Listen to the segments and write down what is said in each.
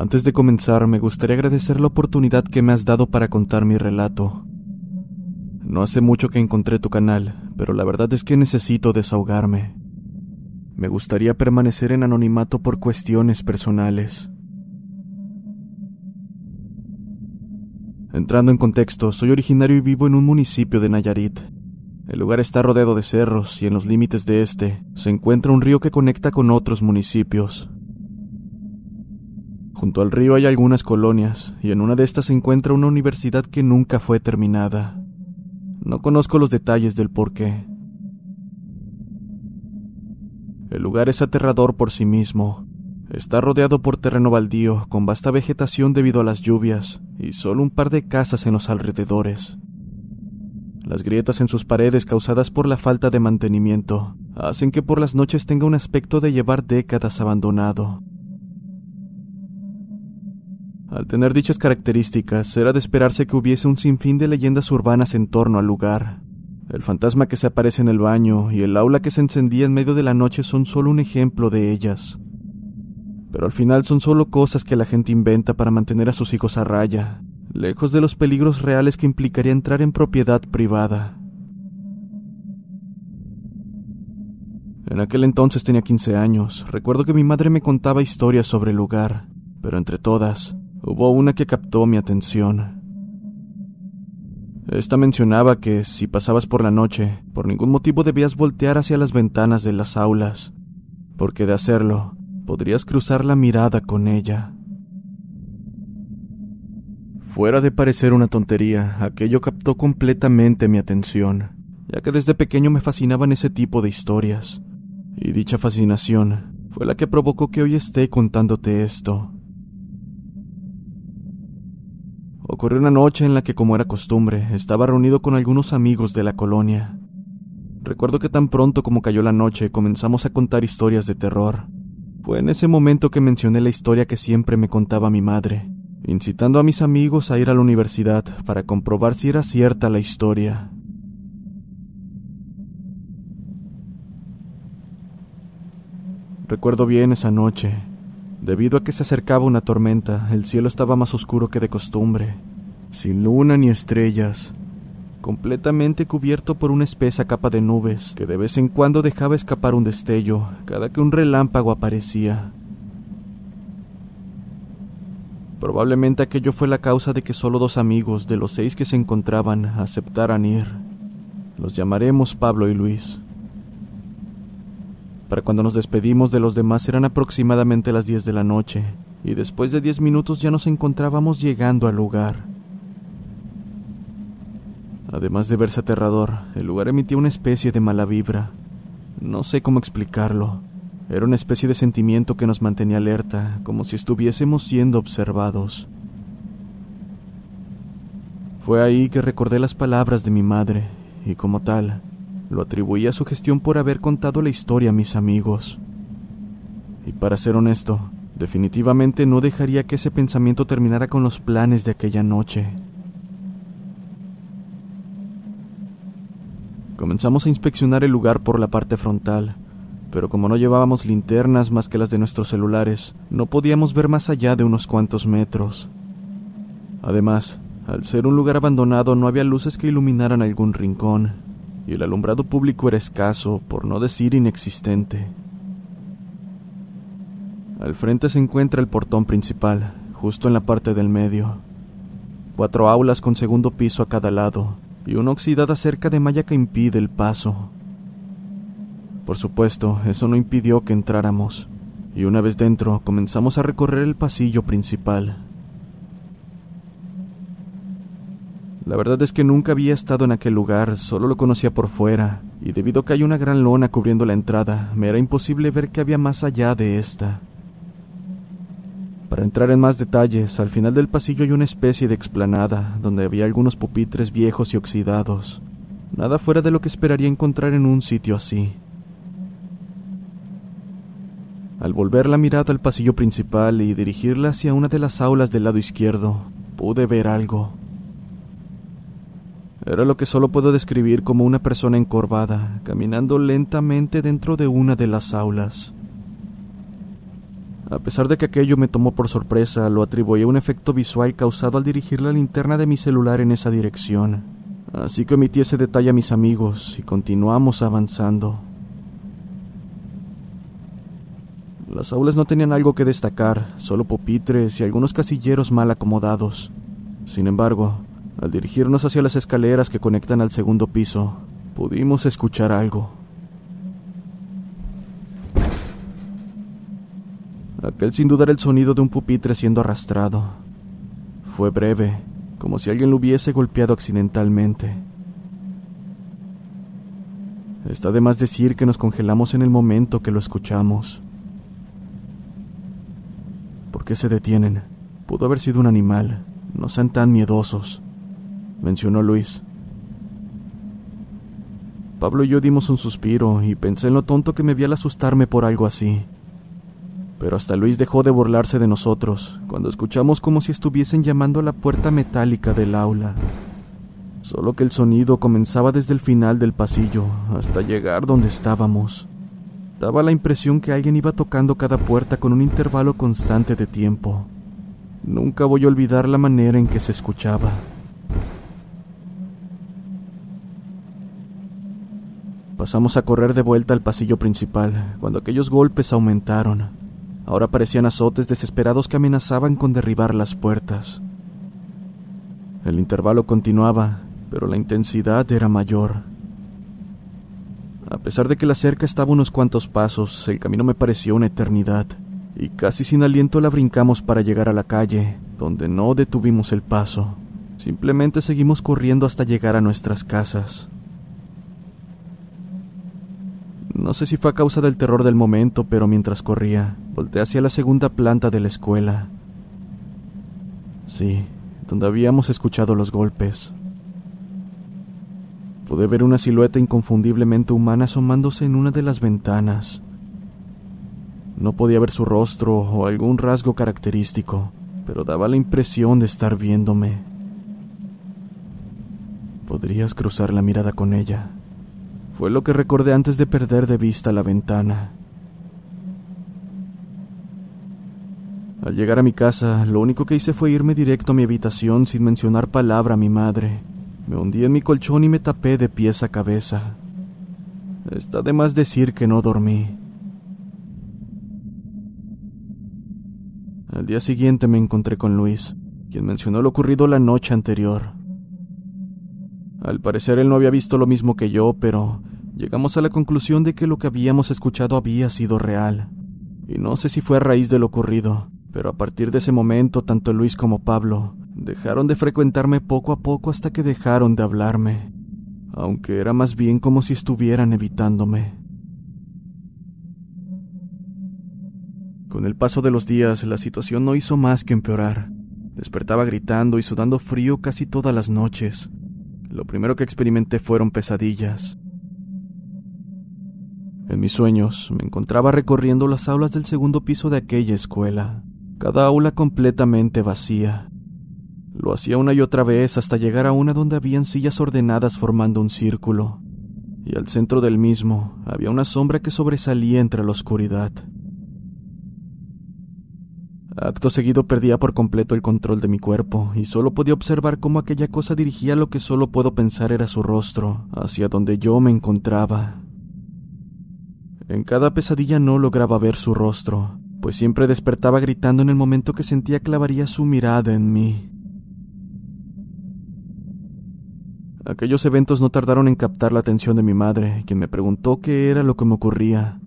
Antes de comenzar, me gustaría agradecer la oportunidad que me has dado para contar mi relato. No hace mucho que encontré tu canal, pero la verdad es que necesito desahogarme. Me gustaría permanecer en anonimato por cuestiones personales. Entrando en contexto, soy originario y vivo en un municipio de Nayarit. El lugar está rodeado de cerros y en los límites de este se encuentra un río que conecta con otros municipios. Junto al río hay algunas colonias, y en una de estas se encuentra una universidad que nunca fue terminada. No conozco los detalles del por qué. El lugar es aterrador por sí mismo. Está rodeado por terreno baldío, con vasta vegetación debido a las lluvias, y solo un par de casas en los alrededores. Las grietas en sus paredes causadas por la falta de mantenimiento hacen que por las noches tenga un aspecto de llevar décadas abandonado. Al tener dichas características, era de esperarse que hubiese un sinfín de leyendas urbanas en torno al lugar. El fantasma que se aparece en el baño y el aula que se encendía en medio de la noche son solo un ejemplo de ellas. Pero al final son solo cosas que la gente inventa para mantener a sus hijos a raya, lejos de los peligros reales que implicaría entrar en propiedad privada. En aquel entonces tenía 15 años. Recuerdo que mi madre me contaba historias sobre el lugar, pero entre todas, Hubo una que captó mi atención. Esta mencionaba que si pasabas por la noche, por ningún motivo debías voltear hacia las ventanas de las aulas, porque de hacerlo, podrías cruzar la mirada con ella. Fuera de parecer una tontería, aquello captó completamente mi atención, ya que desde pequeño me fascinaban ese tipo de historias, y dicha fascinación fue la que provocó que hoy esté contándote esto. Ocurrió una noche en la que, como era costumbre, estaba reunido con algunos amigos de la colonia. Recuerdo que tan pronto como cayó la noche comenzamos a contar historias de terror. Fue en ese momento que mencioné la historia que siempre me contaba mi madre, incitando a mis amigos a ir a la universidad para comprobar si era cierta la historia. Recuerdo bien esa noche. Debido a que se acercaba una tormenta, el cielo estaba más oscuro que de costumbre, sin luna ni estrellas, completamente cubierto por una espesa capa de nubes que de vez en cuando dejaba escapar un destello cada que un relámpago aparecía. Probablemente aquello fue la causa de que solo dos amigos de los seis que se encontraban aceptaran ir. Los llamaremos Pablo y Luis. Para cuando nos despedimos de los demás eran aproximadamente las 10 de la noche, y después de 10 minutos ya nos encontrábamos llegando al lugar. Además de verse aterrador, el lugar emitía una especie de mala vibra. No sé cómo explicarlo. Era una especie de sentimiento que nos mantenía alerta, como si estuviésemos siendo observados. Fue ahí que recordé las palabras de mi madre, y como tal, lo atribuí a su gestión por haber contado la historia a mis amigos. Y para ser honesto, definitivamente no dejaría que ese pensamiento terminara con los planes de aquella noche. Comenzamos a inspeccionar el lugar por la parte frontal, pero como no llevábamos linternas más que las de nuestros celulares, no podíamos ver más allá de unos cuantos metros. Además, al ser un lugar abandonado no había luces que iluminaran algún rincón, y el alumbrado público era escaso, por no decir inexistente. Al frente se encuentra el portón principal, justo en la parte del medio. Cuatro aulas con segundo piso a cada lado, y una oxidada cerca de malla que impide el paso. Por supuesto, eso no impidió que entráramos, y una vez dentro comenzamos a recorrer el pasillo principal. La verdad es que nunca había estado en aquel lugar, solo lo conocía por fuera, y debido a que hay una gran lona cubriendo la entrada, me era imposible ver qué había más allá de esta. Para entrar en más detalles, al final del pasillo hay una especie de explanada, donde había algunos pupitres viejos y oxidados. Nada fuera de lo que esperaría encontrar en un sitio así. Al volver la mirada al pasillo principal y dirigirla hacia una de las aulas del lado izquierdo, pude ver algo. Era lo que solo puedo describir como una persona encorvada, caminando lentamente dentro de una de las aulas. A pesar de que aquello me tomó por sorpresa, lo atribuí a un efecto visual causado al dirigir la linterna de mi celular en esa dirección. Así que omití ese detalle a mis amigos y continuamos avanzando. Las aulas no tenían algo que destacar, solo pupitres y algunos casilleros mal acomodados. Sin embargo, al dirigirnos hacia las escaleras que conectan al segundo piso, pudimos escuchar algo. Aquel sin dudar el sonido de un pupitre siendo arrastrado. Fue breve, como si alguien lo hubiese golpeado accidentalmente. Está de más decir que nos congelamos en el momento que lo escuchamos. ¿Por qué se detienen? Pudo haber sido un animal. No sean tan miedosos, mencionó Luis. Pablo y yo dimos un suspiro y pensé en lo tonto que me vi al asustarme por algo así. Pero hasta Luis dejó de burlarse de nosotros cuando escuchamos como si estuviesen llamando a la puerta metálica del aula. Solo que el sonido comenzaba desde el final del pasillo hasta llegar donde estábamos. Daba la impresión que alguien iba tocando cada puerta con un intervalo constante de tiempo. Nunca voy a olvidar la manera en que se escuchaba. Pasamos a correr de vuelta al pasillo principal, cuando aquellos golpes aumentaron. Ahora parecían azotes desesperados que amenazaban con derribar las puertas. El intervalo continuaba, pero la intensidad era mayor. A pesar de que la cerca estaba unos cuantos pasos, el camino me pareció una eternidad, y casi sin aliento la brincamos para llegar a la calle, donde no detuvimos el paso. Simplemente seguimos corriendo hasta llegar a nuestras casas. No sé si fue a causa del terror del momento, pero mientras corría, volteé hacia la segunda planta de la escuela. Sí, donde habíamos escuchado los golpes. Pude ver una silueta inconfundiblemente humana asomándose en una de las ventanas. No podía ver su rostro o algún rasgo característico, pero daba la impresión de estar viéndome. Podrías cruzar la mirada con ella. Fue lo que recordé antes de perder de vista la ventana. Al llegar a mi casa, lo único que hice fue irme directo a mi habitación sin mencionar palabra a mi madre. Me hundí en mi colchón y me tapé de pies a cabeza. Está de más decir que no dormí. Al día siguiente me encontré con Luis, quien mencionó lo ocurrido la noche anterior. Al parecer él no había visto lo mismo que yo, pero llegamos a la conclusión de que lo que habíamos escuchado había sido real. Y no sé si fue a raíz de lo ocurrido, pero a partir de ese momento tanto Luis como Pablo Dejaron de frecuentarme poco a poco hasta que dejaron de hablarme, aunque era más bien como si estuvieran evitándome. Con el paso de los días, la situación no hizo más que empeorar. Despertaba gritando y sudando frío casi todas las noches. Lo primero que experimenté fueron pesadillas. En mis sueños me encontraba recorriendo las aulas del segundo piso de aquella escuela, cada aula completamente vacía. Lo hacía una y otra vez hasta llegar a una donde habían sillas ordenadas formando un círculo, y al centro del mismo había una sombra que sobresalía entre la oscuridad. Acto seguido perdía por completo el control de mi cuerpo y solo podía observar cómo aquella cosa dirigía lo que solo puedo pensar era su rostro, hacia donde yo me encontraba. En cada pesadilla no lograba ver su rostro, pues siempre despertaba gritando en el momento que sentía clavaría su mirada en mí. Aquellos eventos no tardaron en captar la atención de mi madre, quien me preguntó qué era lo que me ocurría.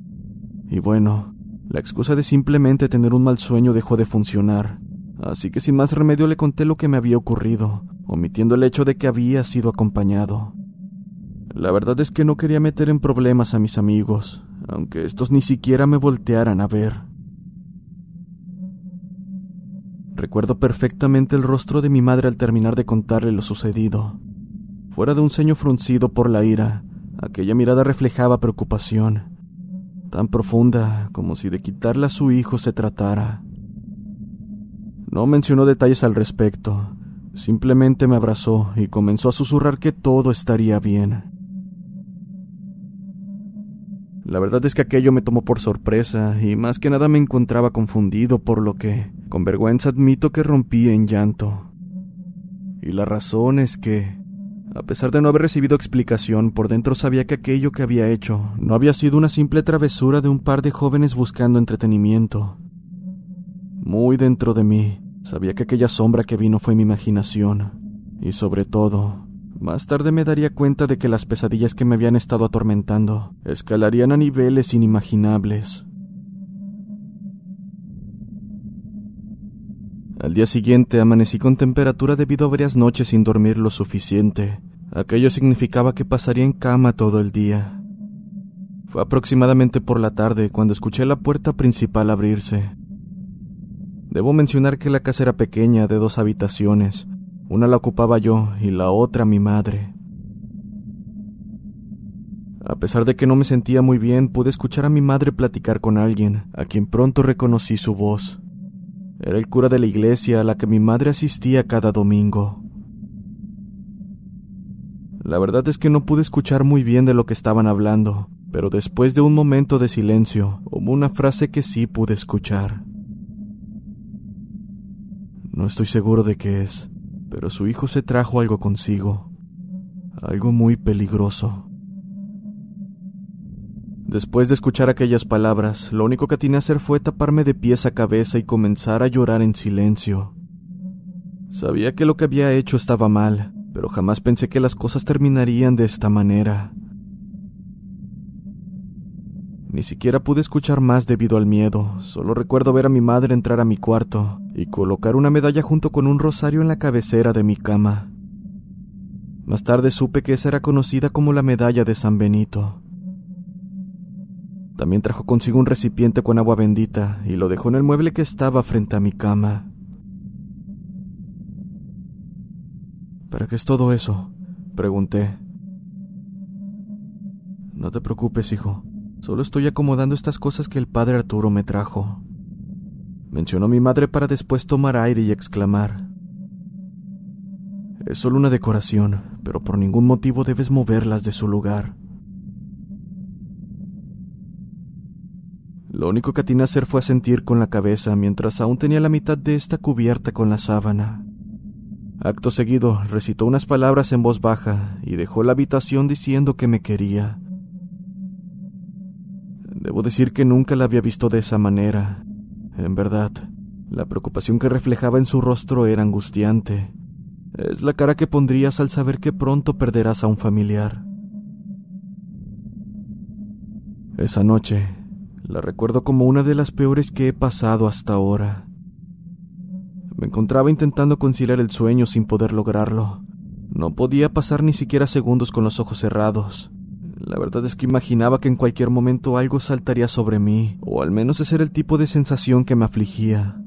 Y bueno, la excusa de simplemente tener un mal sueño dejó de funcionar, así que sin más remedio le conté lo que me había ocurrido, omitiendo el hecho de que había sido acompañado. La verdad es que no quería meter en problemas a mis amigos, aunque estos ni siquiera me voltearan a ver. Recuerdo perfectamente el rostro de mi madre al terminar de contarle lo sucedido. Fuera de un ceño fruncido por la ira, aquella mirada reflejaba preocupación, tan profunda como si de quitarle a su hijo se tratara. No mencionó detalles al respecto, simplemente me abrazó y comenzó a susurrar que todo estaría bien. La verdad es que aquello me tomó por sorpresa y más que nada me encontraba confundido por lo que, con vergüenza admito que rompí en llanto. Y la razón es que, a pesar de no haber recibido explicación, por dentro sabía que aquello que había hecho no había sido una simple travesura de un par de jóvenes buscando entretenimiento. Muy dentro de mí, sabía que aquella sombra que vino fue mi imaginación. Y sobre todo, más tarde me daría cuenta de que las pesadillas que me habían estado atormentando escalarían a niveles inimaginables. Al día siguiente amanecí con temperatura debido a varias noches sin dormir lo suficiente. Aquello significaba que pasaría en cama todo el día. Fue aproximadamente por la tarde cuando escuché la puerta principal abrirse. Debo mencionar que la casa era pequeña, de dos habitaciones. Una la ocupaba yo y la otra mi madre. A pesar de que no me sentía muy bien, pude escuchar a mi madre platicar con alguien, a quien pronto reconocí su voz. Era el cura de la iglesia a la que mi madre asistía cada domingo. La verdad es que no pude escuchar muy bien de lo que estaban hablando, pero después de un momento de silencio, hubo una frase que sí pude escuchar. No estoy seguro de qué es, pero su hijo se trajo algo consigo, algo muy peligroso. Después de escuchar aquellas palabras, lo único que atiné a hacer fue taparme de pies a cabeza y comenzar a llorar en silencio. Sabía que lo que había hecho estaba mal, pero jamás pensé que las cosas terminarían de esta manera. Ni siquiera pude escuchar más debido al miedo, solo recuerdo ver a mi madre entrar a mi cuarto y colocar una medalla junto con un rosario en la cabecera de mi cama. Más tarde supe que esa era conocida como la medalla de San Benito. También trajo consigo un recipiente con agua bendita y lo dejó en el mueble que estaba frente a mi cama. ¿Para qué es todo eso? pregunté. No te preocupes, hijo. Solo estoy acomodando estas cosas que el padre Arturo me trajo. Mencionó mi madre para después tomar aire y exclamar. Es solo una decoración, pero por ningún motivo debes moverlas de su lugar. Lo único que atiné a hacer fue sentir con la cabeza mientras aún tenía la mitad de esta cubierta con la sábana. Acto seguido recitó unas palabras en voz baja y dejó la habitación diciendo que me quería. Debo decir que nunca la había visto de esa manera. En verdad, la preocupación que reflejaba en su rostro era angustiante. Es la cara que pondrías al saber que pronto perderás a un familiar. Esa noche, la recuerdo como una de las peores que he pasado hasta ahora. Me encontraba intentando conciliar el sueño sin poder lograrlo. No podía pasar ni siquiera segundos con los ojos cerrados. La verdad es que imaginaba que en cualquier momento algo saltaría sobre mí, o al menos ese era el tipo de sensación que me afligía.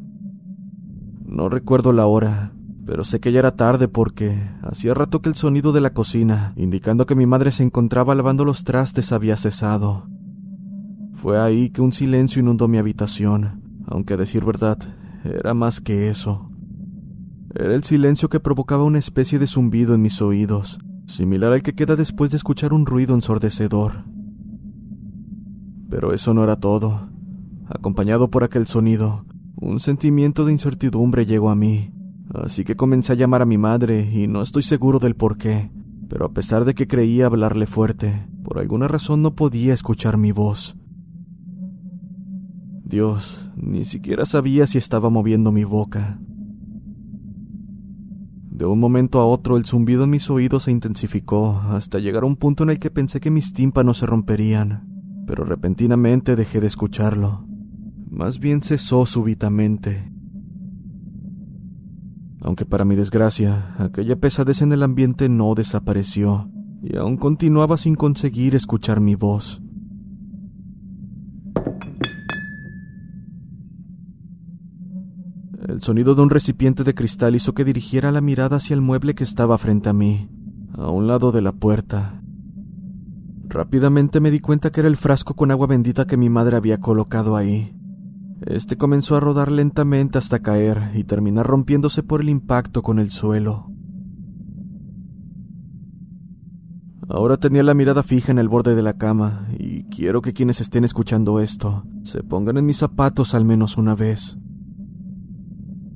No recuerdo la hora, pero sé que ya era tarde porque hacía rato que el sonido de la cocina, indicando que mi madre se encontraba lavando los trastes, había cesado. Fue ahí que un silencio inundó mi habitación, aunque a decir verdad, era más que eso. Era el silencio que provocaba una especie de zumbido en mis oídos, similar al que queda después de escuchar un ruido ensordecedor. Pero eso no era todo. Acompañado por aquel sonido, un sentimiento de incertidumbre llegó a mí, así que comencé a llamar a mi madre y no estoy seguro del por qué, pero a pesar de que creía hablarle fuerte, por alguna razón no podía escuchar mi voz. Dios, ni siquiera sabía si estaba moviendo mi boca. De un momento a otro el zumbido en mis oídos se intensificó hasta llegar a un punto en el que pensé que mis tímpanos se romperían, pero repentinamente dejé de escucharlo. Más bien cesó súbitamente. Aunque para mi desgracia, aquella pesadez en el ambiente no desapareció, y aún continuaba sin conseguir escuchar mi voz. El sonido de un recipiente de cristal hizo que dirigiera la mirada hacia el mueble que estaba frente a mí, a un lado de la puerta. Rápidamente me di cuenta que era el frasco con agua bendita que mi madre había colocado ahí. Este comenzó a rodar lentamente hasta caer y terminar rompiéndose por el impacto con el suelo. Ahora tenía la mirada fija en el borde de la cama y quiero que quienes estén escuchando esto se pongan en mis zapatos al menos una vez.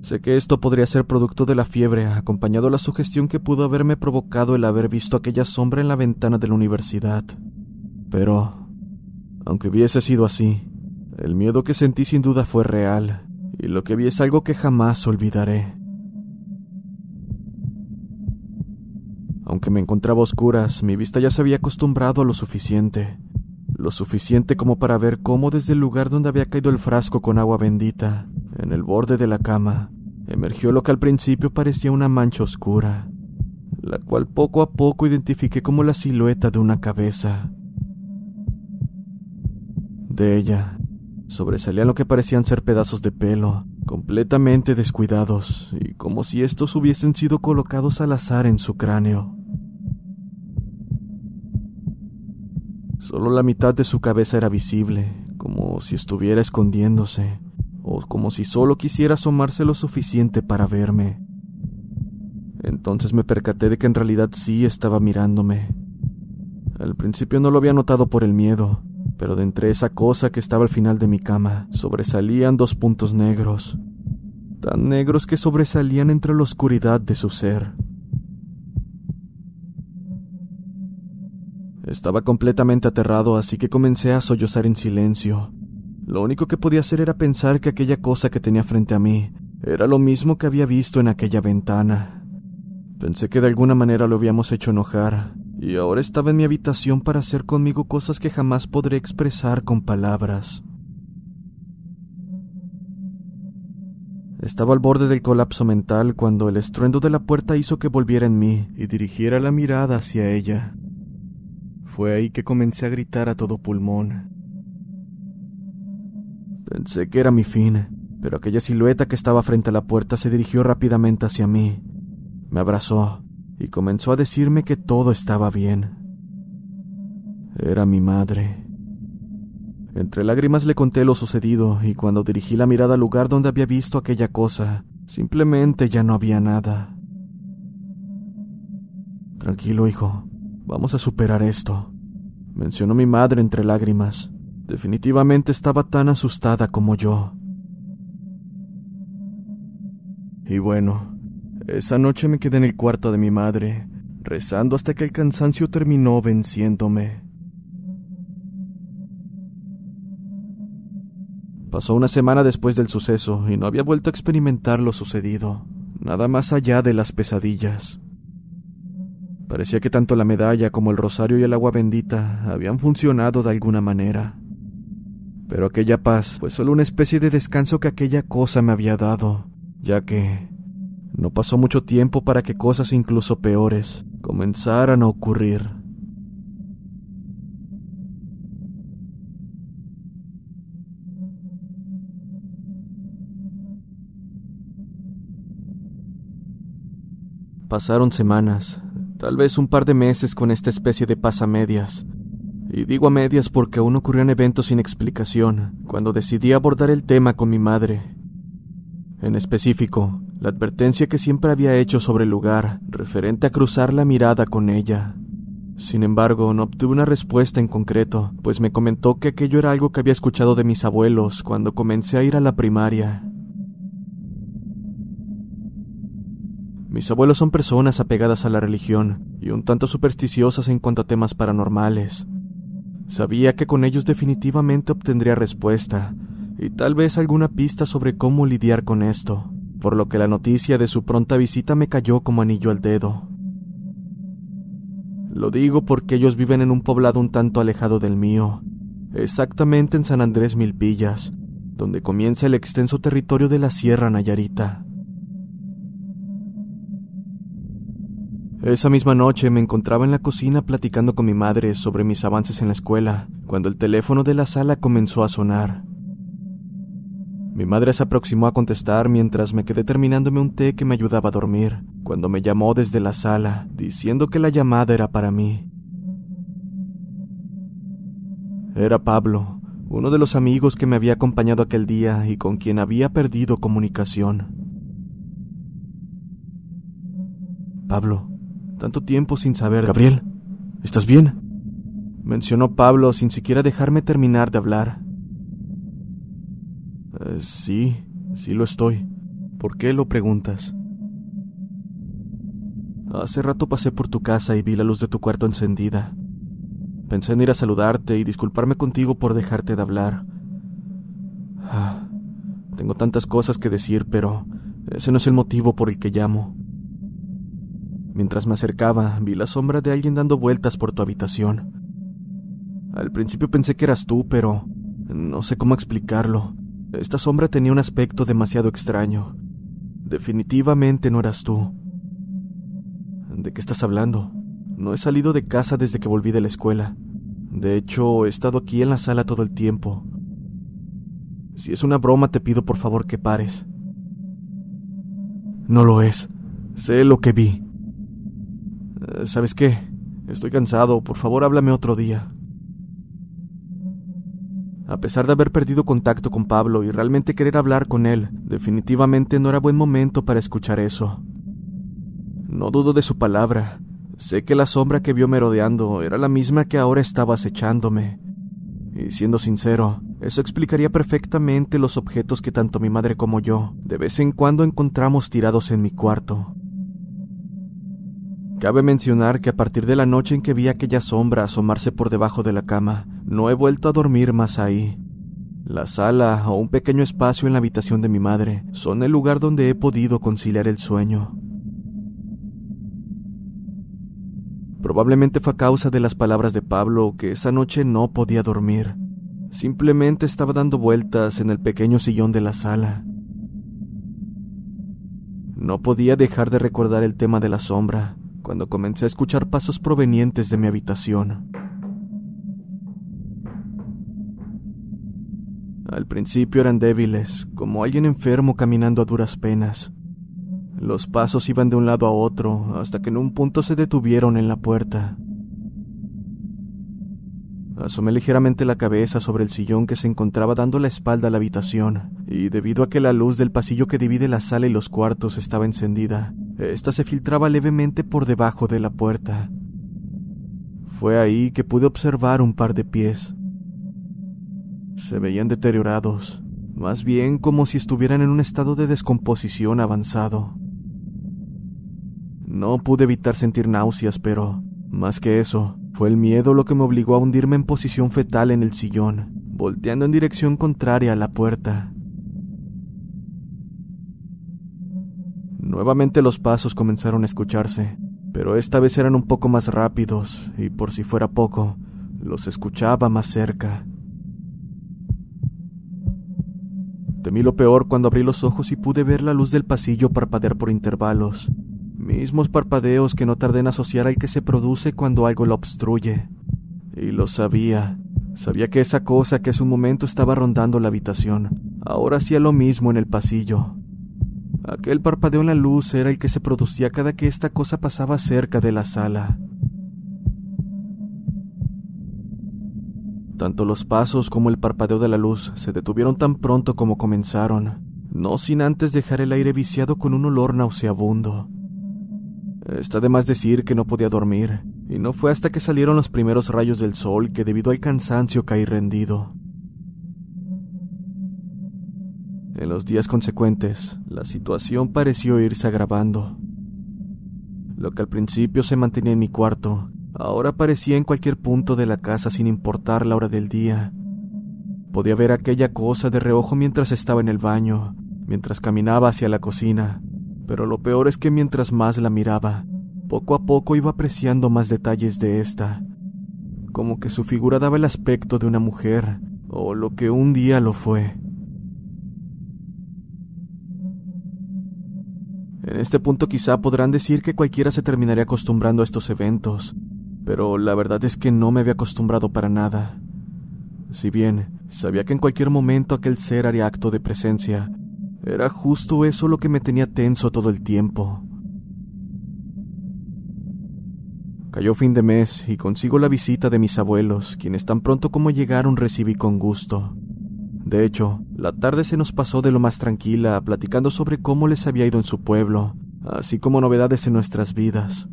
Sé que esto podría ser producto de la fiebre, acompañado de la sugestión que pudo haberme provocado el haber visto aquella sombra en la ventana de la universidad. Pero, aunque hubiese sido así, el miedo que sentí sin duda fue real, y lo que vi es algo que jamás olvidaré. Aunque me encontraba a oscuras, mi vista ya se había acostumbrado a lo suficiente, lo suficiente como para ver cómo desde el lugar donde había caído el frasco con agua bendita, en el borde de la cama, emergió lo que al principio parecía una mancha oscura, la cual poco a poco identifiqué como la silueta de una cabeza. De ella sobresalían lo que parecían ser pedazos de pelo, completamente descuidados, y como si estos hubiesen sido colocados al azar en su cráneo. Solo la mitad de su cabeza era visible, como si estuviera escondiéndose, o como si solo quisiera asomarse lo suficiente para verme. Entonces me percaté de que en realidad sí estaba mirándome. Al principio no lo había notado por el miedo, pero de entre esa cosa que estaba al final de mi cama sobresalían dos puntos negros, tan negros que sobresalían entre la oscuridad de su ser. Estaba completamente aterrado, así que comencé a sollozar en silencio, lo único que podía hacer era pensar que aquella cosa que tenía frente a mí era lo mismo que había visto en aquella ventana. Pensé que de alguna manera lo habíamos hecho enojar, y ahora estaba en mi habitación para hacer conmigo cosas que jamás podré expresar con palabras. Estaba al borde del colapso mental cuando el estruendo de la puerta hizo que volviera en mí y dirigiera la mirada hacia ella. Fue ahí que comencé a gritar a todo pulmón. Pensé que era mi fin, pero aquella silueta que estaba frente a la puerta se dirigió rápidamente hacia mí. Me abrazó y comenzó a decirme que todo estaba bien. Era mi madre. Entre lágrimas le conté lo sucedido y cuando dirigí la mirada al lugar donde había visto aquella cosa, simplemente ya no había nada. Tranquilo, hijo, vamos a superar esto, mencionó mi madre entre lágrimas. Definitivamente estaba tan asustada como yo. Y bueno, esa noche me quedé en el cuarto de mi madre, rezando hasta que el cansancio terminó venciéndome. Pasó una semana después del suceso y no había vuelto a experimentar lo sucedido, nada más allá de las pesadillas. Parecía que tanto la medalla como el rosario y el agua bendita habían funcionado de alguna manera. Pero aquella paz fue solo una especie de descanso que aquella cosa me había dado, ya que, No pasó mucho tiempo para que cosas incluso peores comenzaran a ocurrir. Pasaron semanas, tal vez un par de meses con esta especie de pasamedias. Y digo a medias porque aún ocurrían eventos sin explicación cuando decidí abordar el tema con mi madre. En específico, la advertencia que siempre había hecho sobre el lugar, referente a cruzar la mirada con ella. Sin embargo, no obtuve una respuesta en concreto, pues me comentó que aquello era algo que había escuchado de mis abuelos cuando comencé a ir a la primaria. Mis abuelos son personas apegadas a la religión y un tanto supersticiosas en cuanto a temas paranormales. Sabía que con ellos definitivamente obtendría respuesta y tal vez alguna pista sobre cómo lidiar con esto, por lo que la noticia de su pronta visita me cayó como anillo al dedo. Lo digo porque ellos viven en un poblado un tanto alejado del mío, exactamente en San Andrés Milpillas, donde comienza el extenso territorio de la Sierra Nayarita. Esa misma noche me encontraba en la cocina platicando con mi madre sobre mis avances en la escuela, cuando el teléfono de la sala comenzó a sonar. Mi madre se aproximó a contestar mientras me quedé terminándome un té que me ayudaba a dormir, cuando me llamó desde la sala, diciendo que la llamada era para mí. Era Pablo, uno de los amigos que me había acompañado aquel día y con quien había perdido comunicación. Pablo, tanto tiempo sin saber. Gabriel, ¿estás bien? mencionó Pablo sin siquiera dejarme terminar de hablar. Eh, sí, sí lo estoy. ¿Por qué lo preguntas? Hace rato pasé por tu casa y vi la luz de tu cuarto encendida. Pensé en ir a saludarte y disculparme contigo por dejarte de hablar. Ah, tengo tantas cosas que decir, pero ese no es el motivo por el que llamo. Mientras me acercaba, vi la sombra de alguien dando vueltas por tu habitación. Al principio pensé que eras tú, pero no sé cómo explicarlo. Esta sombra tenía un aspecto demasiado extraño. Definitivamente no eras tú. ¿De qué estás hablando? No he salido de casa desde que volví de la escuela. De hecho, he estado aquí en la sala todo el tiempo. Si es una broma, te pido por favor que pares. No lo es. Sé lo que vi. ¿Sabes qué? Estoy cansado, por favor háblame otro día. A pesar de haber perdido contacto con Pablo y realmente querer hablar con él, definitivamente no era buen momento para escuchar eso. No dudo de su palabra. Sé que la sombra que vio merodeando era la misma que ahora estaba acechándome. Y siendo sincero, eso explicaría perfectamente los objetos que tanto mi madre como yo de vez en cuando encontramos tirados en mi cuarto. Cabe mencionar que a partir de la noche en que vi aquella sombra asomarse por debajo de la cama, no he vuelto a dormir más ahí. La sala o un pequeño espacio en la habitación de mi madre son el lugar donde he podido conciliar el sueño. Probablemente fue a causa de las palabras de Pablo que esa noche no podía dormir. Simplemente estaba dando vueltas en el pequeño sillón de la sala. No podía dejar de recordar el tema de la sombra, cuando comencé a escuchar pasos provenientes de mi habitación. Al principio eran débiles, como alguien enfermo caminando a duras penas. Los pasos iban de un lado a otro hasta que en un punto se detuvieron en la puerta. Asomé ligeramente la cabeza sobre el sillón que se encontraba dando la espalda a la habitación, y debido a que la luz del pasillo que divide la sala y los cuartos estaba encendida, esta se filtraba levemente por debajo de la puerta. Fue ahí que pude observar un par de pies. Se veían deteriorados, más bien como si estuvieran en un estado de descomposición avanzado. No pude evitar sentir náuseas, pero, más que eso, fue el miedo lo que me obligó a hundirme en posición fetal en el sillón, volteando en dirección contraria a la puerta. Nuevamente los pasos comenzaron a escucharse, pero esta vez eran un poco más rápidos y por si fuera poco, los escuchaba más cerca. Temí lo peor cuando abrí los ojos y pude ver la luz del pasillo parpadear por intervalos, mismos parpadeos que no tardé en asociar al que se produce cuando algo lo obstruye. Y lo sabía, sabía que esa cosa que hace un momento estaba rondando la habitación, ahora hacía lo mismo en el pasillo. Aquel parpadeo en la luz era el que se producía cada que esta cosa pasaba cerca de la sala. Tanto los pasos como el parpadeo de la luz se detuvieron tan pronto como comenzaron, no sin antes dejar el aire viciado con un olor nauseabundo. Está de más decir que no podía dormir, y no fue hasta que salieron los primeros rayos del sol que debido al cansancio caí rendido. En los días consecuentes, la situación pareció irse agravando. Lo que al principio se mantenía en mi cuarto, Ahora aparecía en cualquier punto de la casa sin importar la hora del día. Podía ver aquella cosa de reojo mientras estaba en el baño, mientras caminaba hacia la cocina, pero lo peor es que mientras más la miraba, poco a poco iba apreciando más detalles de esta, como que su figura daba el aspecto de una mujer, o lo que un día lo fue. En este punto quizá podrán decir que cualquiera se terminaría acostumbrando a estos eventos, pero la verdad es que no me había acostumbrado para nada. Si bien sabía que en cualquier momento aquel ser haría acto de presencia, era justo eso lo que me tenía tenso todo el tiempo. Cayó fin de mes y consigo la visita de mis abuelos, quienes tan pronto como llegaron recibí con gusto. De hecho, la tarde se nos pasó de lo más tranquila, platicando sobre cómo les había ido en su pueblo, así como novedades en nuestras vidas.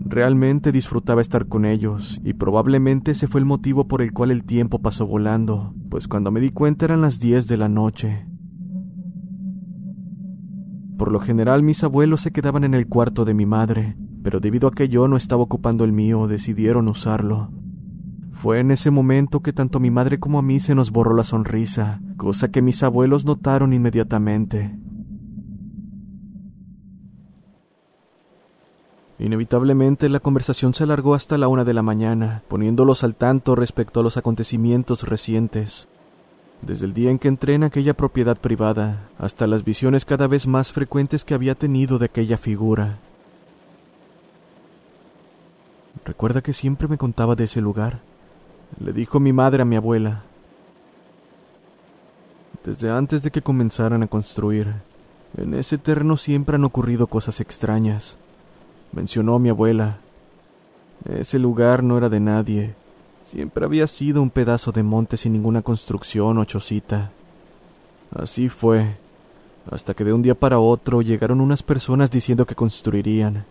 Realmente disfrutaba estar con ellos, y probablemente ese fue el motivo por el cual el tiempo pasó volando, pues cuando me di cuenta eran las 10 de la noche. Por lo general mis abuelos se quedaban en el cuarto de mi madre, pero debido a que yo no estaba ocupando el mío, decidieron usarlo. Fue en ese momento que tanto mi madre como a mí se nos borró la sonrisa, cosa que mis abuelos notaron inmediatamente. Inevitablemente la conversación se alargó hasta la una de la mañana, poniéndolos al tanto respecto a los acontecimientos recientes. Desde el día en que entré en aquella propiedad privada, hasta las visiones cada vez más frecuentes que había tenido de aquella figura. ¿Recuerda que siempre me contaba de ese lugar? Le dijo mi madre a mi abuela. Desde antes de que comenzaran a construir, en ese terreno siempre han ocurrido cosas extrañas mencionó mi abuela. Ese lugar no era de nadie. Siempre había sido un pedazo de monte sin ninguna construcción o chocita. Así fue, hasta que de un día para otro llegaron unas personas diciendo que construirían.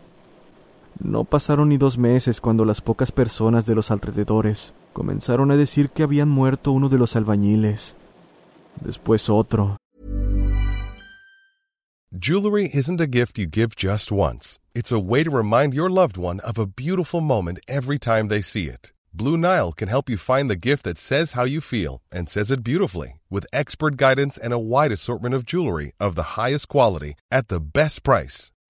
No pasaron ni dos meses cuando las pocas personas de los alrededores comenzaron a decir que habían muerto uno de los albañiles, después otro. Jewelry isn't a gift you give just once. It's a way to remind your loved one of a beautiful moment every time they see it. Blue Nile can help you find the gift that says how you feel and says it beautifully with expert guidance and a wide assortment of jewelry of the highest quality at the best price.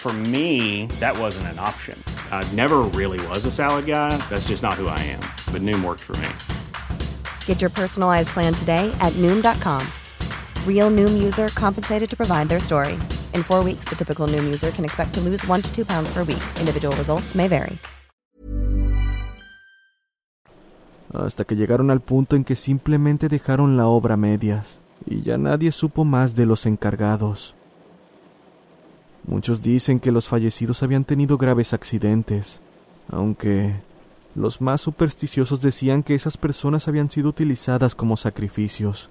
For me, that wasn't an option. I never really was a salad guy. That's just not who I am. But Noom worked for me. Get your personalized plan today at Noom.com. Real Noom user compensated to provide their story. In four weeks, the typical Noom user can expect to lose one to two pounds per week. Individual results may vary. hasta que llegaron al punto en que simplemente dejaron la obra a medias, y ya nadie supo más de los encargados. Muchos dicen que los fallecidos habían tenido graves accidentes, aunque los más supersticiosos decían que esas personas habían sido utilizadas como sacrificios.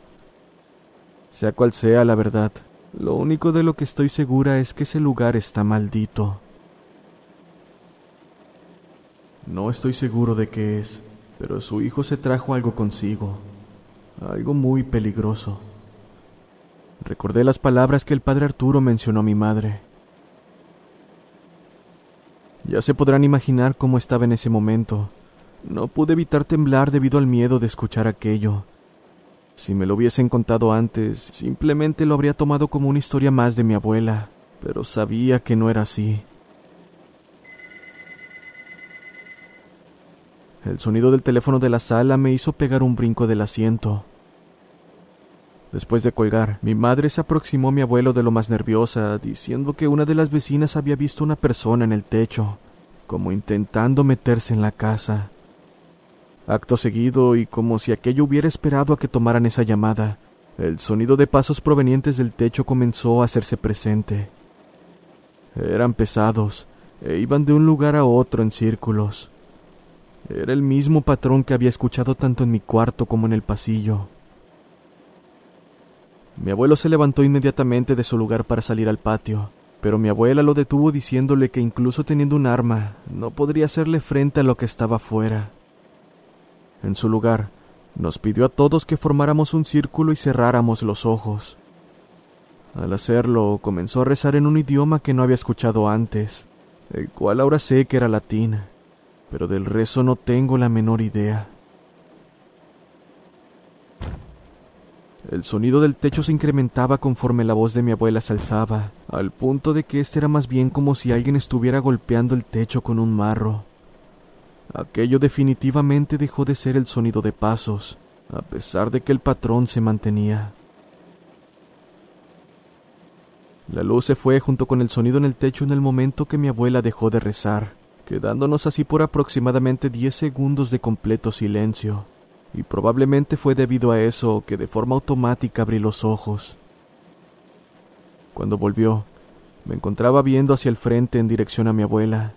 Sea cual sea la verdad, lo único de lo que estoy segura es que ese lugar está maldito. No estoy seguro de qué es, pero su hijo se trajo algo consigo, algo muy peligroso. Recordé las palabras que el padre Arturo mencionó a mi madre. Ya se podrán imaginar cómo estaba en ese momento. No pude evitar temblar debido al miedo de escuchar aquello. Si me lo hubiesen contado antes, simplemente lo habría tomado como una historia más de mi abuela, pero sabía que no era así. El sonido del teléfono de la sala me hizo pegar un brinco del asiento. Después de colgar, mi madre se aproximó a mi abuelo de lo más nerviosa, diciendo que una de las vecinas había visto una persona en el techo, como intentando meterse en la casa. Acto seguido, y como si aquello hubiera esperado a que tomaran esa llamada, el sonido de pasos provenientes del techo comenzó a hacerse presente. Eran pesados, e iban de un lugar a otro en círculos. Era el mismo patrón que había escuchado tanto en mi cuarto como en el pasillo. Mi abuelo se levantó inmediatamente de su lugar para salir al patio, pero mi abuela lo detuvo diciéndole que incluso teniendo un arma, no podría hacerle frente a lo que estaba afuera. En su lugar, nos pidió a todos que formáramos un círculo y cerráramos los ojos. Al hacerlo, comenzó a rezar en un idioma que no había escuchado antes, el cual ahora sé que era latín, pero del rezo no tengo la menor idea. El sonido del techo se incrementaba conforme la voz de mi abuela se alzaba, al punto de que este era más bien como si alguien estuviera golpeando el techo con un marro. Aquello definitivamente dejó de ser el sonido de pasos, a pesar de que el patrón se mantenía. La luz se fue junto con el sonido en el techo en el momento que mi abuela dejó de rezar, quedándonos así por aproximadamente diez segundos de completo silencio, y probablemente fue debido a eso que de forma automática abrí los ojos. Cuando volvió, me encontraba viendo hacia el frente en dirección a mi abuela,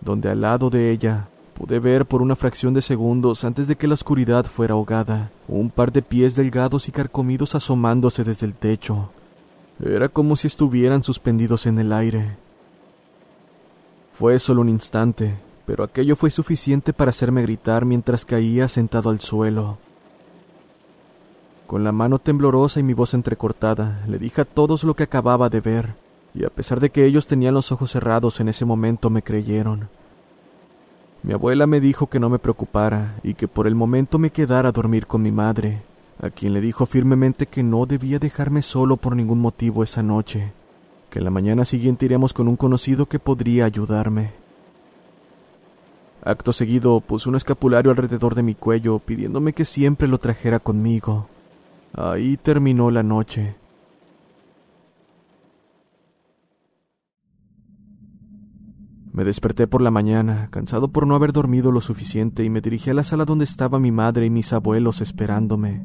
donde al lado de ella Pude ver por una fracción de segundos antes de que la oscuridad fuera ahogada un par de pies delgados y carcomidos asomándose desde el techo. Era como si estuvieran suspendidos en el aire. Fue solo un instante, pero aquello fue suficiente para hacerme gritar mientras caía sentado al suelo. Con la mano temblorosa y mi voz entrecortada, le dije a todos lo que acababa de ver, y a pesar de que ellos tenían los ojos cerrados en ese momento me creyeron. Mi abuela me dijo que no me preocupara y que por el momento me quedara a dormir con mi madre, a quien le dijo firmemente que no debía dejarme solo por ningún motivo esa noche, que la mañana siguiente iremos con un conocido que podría ayudarme. Acto seguido puso un escapulario alrededor de mi cuello pidiéndome que siempre lo trajera conmigo. Ahí terminó la noche. Me desperté por la mañana, cansado por no haber dormido lo suficiente, y me dirigí a la sala donde estaba mi madre y mis abuelos esperándome.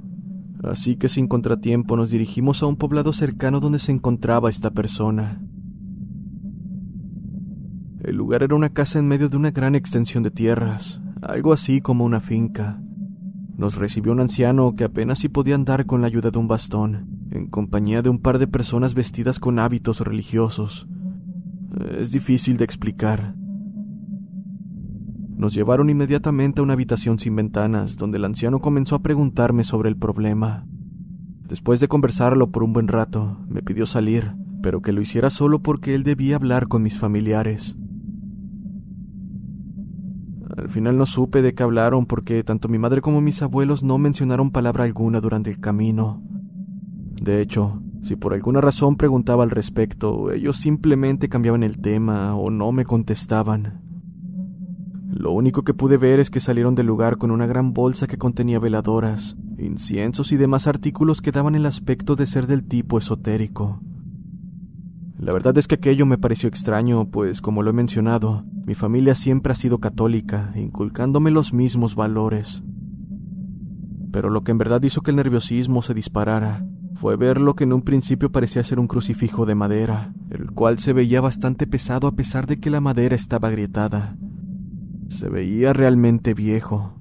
Así que sin contratiempo nos dirigimos a un poblado cercano donde se encontraba esta persona. El lugar era una casa en medio de una gran extensión de tierras, algo así como una finca. Nos recibió un anciano que apenas si podía andar con la ayuda de un bastón, en compañía de un par de personas vestidas con hábitos religiosos. Es difícil de explicar. Nos llevaron inmediatamente a una habitación sin ventanas, donde el anciano comenzó a preguntarme sobre el problema. Después de conversarlo por un buen rato, me pidió salir, pero que lo hiciera solo porque él debía hablar con mis familiares. Al final no supe de qué hablaron porque tanto mi madre como mis abuelos no mencionaron palabra alguna durante el camino. De hecho, si por alguna razón preguntaba al respecto, ellos simplemente cambiaban el tema o no me contestaban. Lo único que pude ver es que salieron del lugar con una gran bolsa que contenía veladoras, inciensos y demás artículos que daban el aspecto de ser del tipo esotérico. La verdad es que aquello me pareció extraño, pues como lo he mencionado, mi familia siempre ha sido católica, inculcándome los mismos valores. Pero lo que en verdad hizo que el nerviosismo se disparara fue ver lo que en un principio parecía ser un crucifijo de madera, el cual se veía bastante pesado a pesar de que la madera estaba agrietada. Se veía realmente viejo.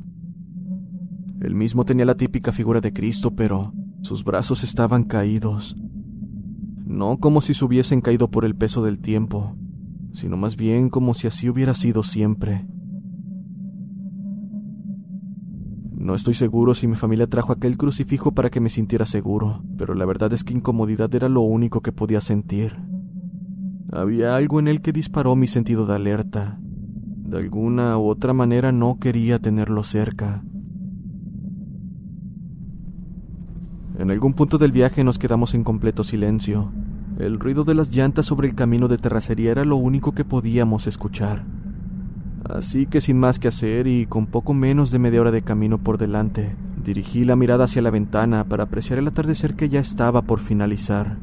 El mismo tenía la típica figura de Cristo, pero sus brazos estaban caídos. No como si se hubiesen caído por el peso del tiempo, sino más bien como si así hubiera sido siempre. No estoy seguro si mi familia trajo aquel crucifijo para que me sintiera seguro, pero la verdad es que incomodidad era lo único que podía sentir. Había algo en él que disparó mi sentido de alerta, De alguna u otra manera no quería tenerlo cerca. En algún punto del viaje nos quedamos en completo silencio. El ruido de las llantas sobre el camino de terracería era lo único que podíamos escuchar. Así que sin más que hacer y con poco menos de media hora de camino por delante, dirigí la mirada hacia la ventana para apreciar el atardecer que ya estaba por finalizar.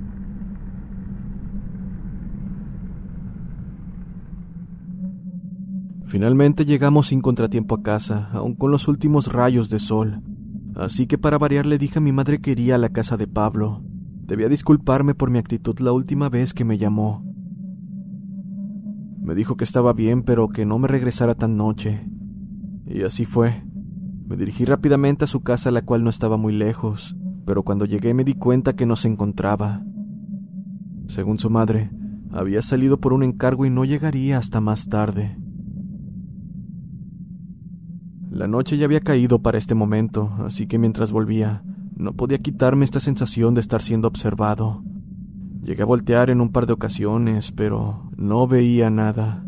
Finalmente llegamos sin contratiempo a casa, aun con los últimos rayos de sol. Así que para variar le dije a mi madre que iría a la casa de Pablo. Debía disculparme por mi actitud la última vez que me llamó. Me dijo que estaba bien, pero que no me regresara tan noche. Y así fue. Me dirigí rápidamente a su casa, la cual no estaba muy lejos, pero cuando llegué me di cuenta que no se encontraba. Según su madre, había salido por un encargo y no llegaría hasta más tarde. La noche ya había caído para este momento, así que mientras volvía, no podía quitarme esta sensación de estar siendo observado. Llegué a voltear en un par de ocasiones, pero no veía nada.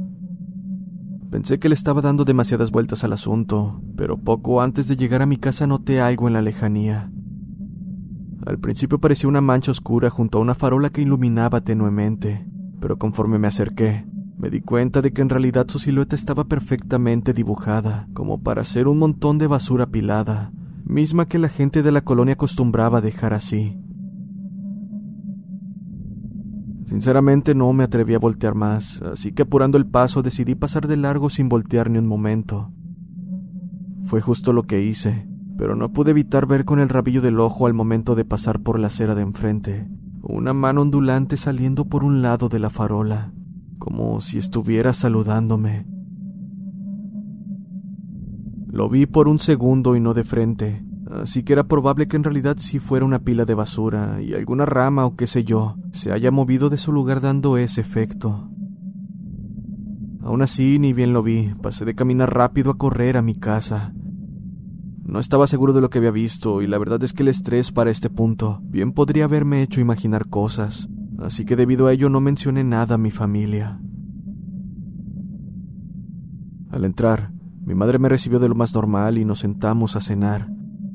Pensé que le estaba dando demasiadas vueltas al asunto, pero poco antes de llegar a mi casa noté algo en la lejanía. Al principio parecía una mancha oscura junto a una farola que iluminaba tenuemente, pero conforme me acerqué, me di cuenta de que en realidad su silueta estaba perfectamente dibujada, como para ser un montón de basura apilada, misma que la gente de la colonia acostumbraba dejar así. Sinceramente no me atreví a voltear más, así que apurando el paso decidí pasar de largo sin voltear ni un momento. Fue justo lo que hice, pero no pude evitar ver con el rabillo del ojo al momento de pasar por la acera de enfrente, una mano ondulante saliendo por un lado de la farola como si estuviera saludándome. Lo vi por un segundo y no de frente, así que era probable que en realidad sí fuera una pila de basura y alguna rama o qué sé yo se haya movido de su lugar dando ese efecto. Aún así, ni bien lo vi, pasé de caminar rápido a correr a mi casa. No estaba seguro de lo que había visto y la verdad es que el estrés para este punto bien podría haberme hecho imaginar cosas así que debido a ello no mencioné nada a mi familia. Al entrar, mi madre me recibió de lo más normal y nos sentamos a cenar.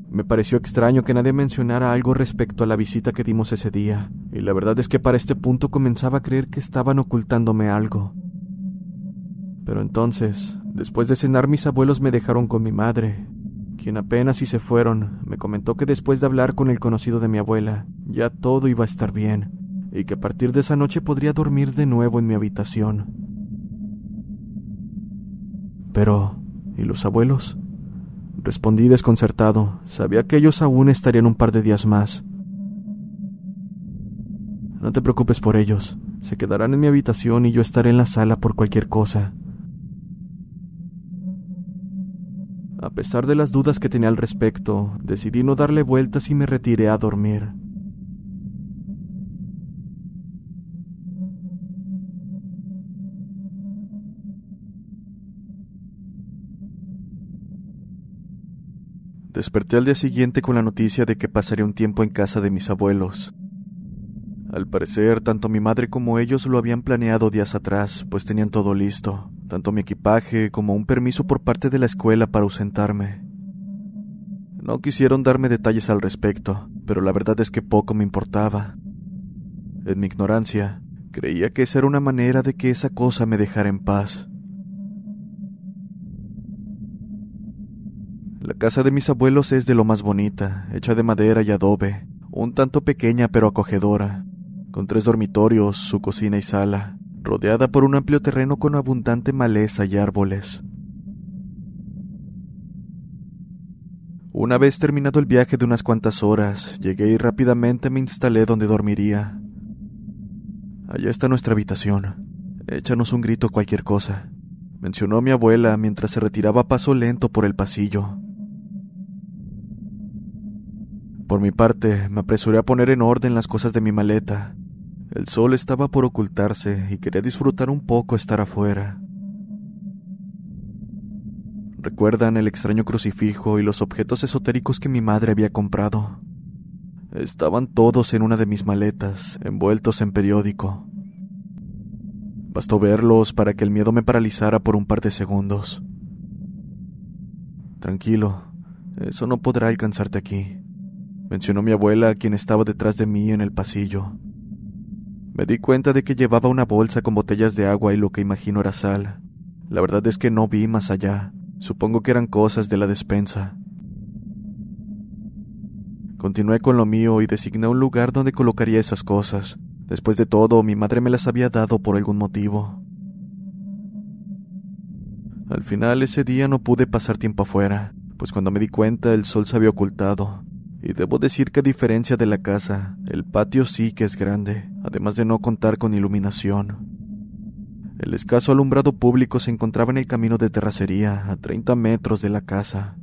Me pareció extraño que nadie mencionara algo respecto a la visita que dimos ese día, y la verdad es que para este punto comenzaba a creer que estaban ocultándome algo. Pero entonces, después de cenar, mis abuelos me dejaron con mi madre, quien apenas si se fueron, me comentó que después de hablar con el conocido de mi abuela, ya todo iba a estar bien, y que a partir de esa noche podría dormir de nuevo en mi habitación. Pero, ¿y los abuelos? Respondí desconcertado. Sabía que ellos aún estarían un par de días más. No te preocupes por ellos. Se quedarán en mi habitación y yo estaré en la sala por cualquier cosa. A pesar de las dudas que tenía al respecto, decidí no darle vueltas y me retiré a dormir. Desperté al día siguiente con la noticia de que pasaría un tiempo en casa de mis abuelos. Al parecer, tanto mi madre como ellos lo habían planeado días atrás, pues tenían todo listo, tanto mi equipaje como un permiso por parte de la escuela para ausentarme. No quisieron darme detalles al respecto, pero la verdad es que poco me importaba. En mi ignorancia, creía que esa era una manera de que esa cosa me dejara en paz. La casa de mis abuelos es de lo más bonita, hecha de madera y adobe, un tanto pequeña pero acogedora, con tres dormitorios, su cocina y sala, rodeada por un amplio terreno con abundante maleza y árboles. Una vez terminado el viaje de unas cuantas horas, llegué y rápidamente me instalé donde dormiría. Allá está nuestra habitación. Échanos un grito cualquier cosa, mencionó mi abuela mientras se retiraba a paso lento por el pasillo. Por mi parte, me apresuré a poner en orden las cosas de mi maleta. El sol estaba por ocultarse y quería disfrutar un poco estar afuera. ¿Recuerdan el extraño crucifijo y los objetos esotéricos que mi madre había comprado? Estaban todos en una de mis maletas, envueltos en periódico. Bastó verlos para que el miedo me paralizara por un par de segundos. Tranquilo, eso no podrá alcanzarte aquí, mencionó mi abuela, quien estaba detrás de mí en el pasillo. Me di cuenta de que llevaba una bolsa con botellas de agua y lo que imagino era sal. La verdad es que no vi más allá. Supongo que eran cosas de la despensa. Continué con lo mío y designé un lugar donde colocaría esas cosas. Después de todo, mi madre me las había dado por algún motivo. Al final ese día no pude pasar tiempo afuera, pues cuando me di cuenta el sol se había ocultado. Y debo decir que a diferencia de la casa, el patio sí que es grande, además de no contar con iluminación. El escaso alumbrado público se encontraba en el camino de terracería, a 30 metros de la casa.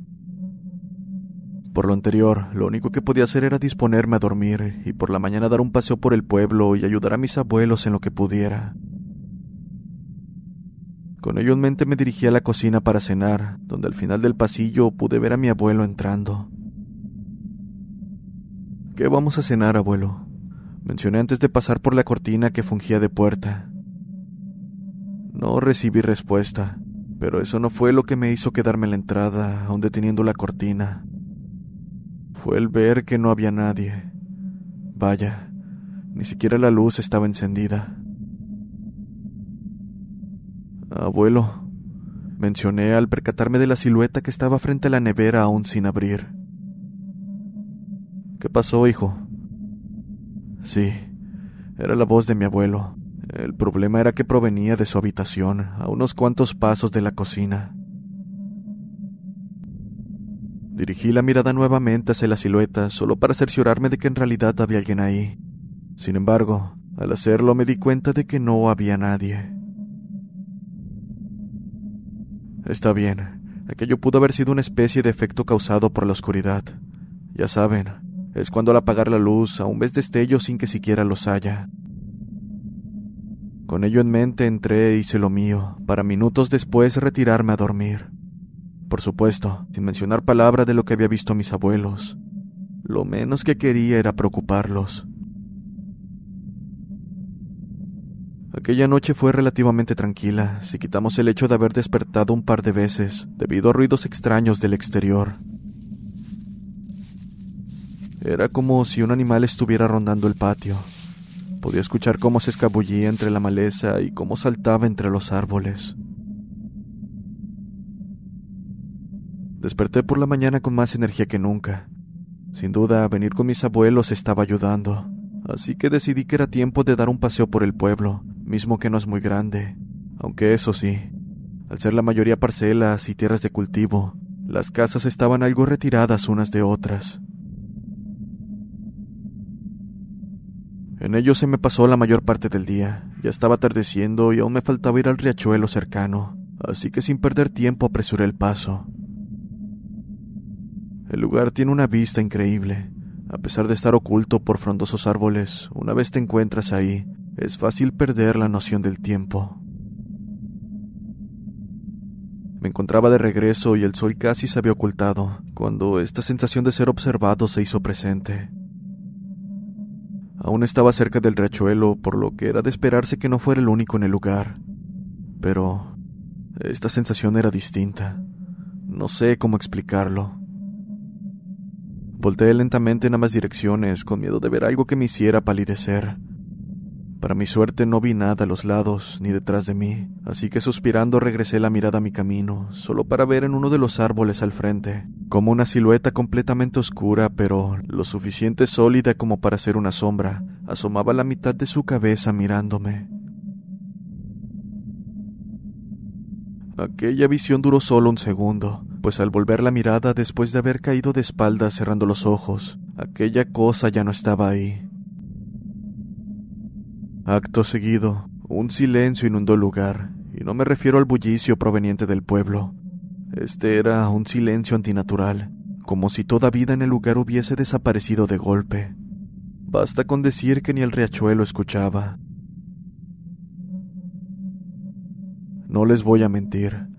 Por lo anterior, lo único que podía hacer era disponerme a dormir y por la mañana dar un paseo por el pueblo y ayudar a mis abuelos en lo que pudiera. Con ello en mente me dirigí a la cocina para cenar, donde al final del pasillo pude ver a mi abuelo entrando. ¿Qué vamos a cenar, abuelo? Mencioné antes de pasar por la cortina que fungía de puerta. No recibí respuesta, pero eso no fue lo que me hizo quedarme en la entrada, aún deteniendo la cortina fue el ver que no había nadie. Vaya, ni siquiera la luz estaba encendida. Abuelo, mencioné al percatarme de la silueta que estaba frente a la nevera aún sin abrir. ¿Qué pasó, hijo? Sí, era la voz de mi abuelo. El problema era que provenía de su habitación, a unos cuantos pasos de la cocina. Dirigí la mirada nuevamente hacia la silueta solo para cerciorarme de que en realidad había alguien ahí. Sin embargo, al hacerlo me di cuenta de que no había nadie. Está bien, aquello pudo haber sido una especie de efecto causado por la oscuridad. Ya saben, es cuando al apagar la luz aún ves destellos sin que siquiera los haya. Con ello en mente entré e hice lo mío, para minutos después retirarme a dormir. Por supuesto, sin mencionar palabra de lo que había visto a mis abuelos. Lo menos que quería era preocuparlos. Aquella noche fue relativamente tranquila, si quitamos el hecho de haber despertado un par de veces debido a ruidos extraños del exterior. Era como si un animal estuviera rondando el patio. Podía escuchar cómo se escabullía entre la maleza y cómo saltaba entre los árboles. Desperté por la mañana con más energía que nunca. Sin duda, venir con mis abuelos estaba ayudando, así que decidí que era tiempo de dar un paseo por el pueblo, mismo que no es muy grande. Aunque eso sí, al ser la mayoría parcelas y tierras de cultivo, las casas estaban algo retiradas unas de otras. En ello se me pasó la mayor parte del día. Ya estaba atardeciendo y aún me faltaba ir al riachuelo cercano, así que sin perder tiempo apresuré el paso. El lugar tiene una vista increíble. A pesar de estar oculto por frondosos árboles, una vez te encuentras ahí, es fácil perder la noción del tiempo. Me encontraba de regreso y el sol casi se había ocultado, cuando esta sensación de ser observado se hizo presente. Aún estaba cerca del riachuelo, por lo que era de esperarse que no fuera el único en el lugar. Pero esta sensación era distinta. No sé cómo explicarlo. Volteé lentamente en ambas direcciones, con miedo de ver algo que me hiciera palidecer. Para mi suerte no vi nada a los lados ni detrás de mí, así que suspirando regresé la mirada a mi camino, solo para ver en uno de los árboles al frente, como una silueta completamente oscura, pero lo suficiente sólida como para ser una sombra, asomaba la mitad de su cabeza mirándome. Aquella visión duró solo un segundo, pues al volver la mirada después de haber caído de espaldas cerrando los ojos, aquella cosa ya no estaba ahí. Acto seguido, un silencio inundó el lugar, y no me refiero al bullicio proveniente del pueblo. Este era un silencio antinatural, como si toda vida en el lugar hubiese desaparecido de golpe. Basta con decir que ni el riachuelo escuchaba. No les voy a mentir,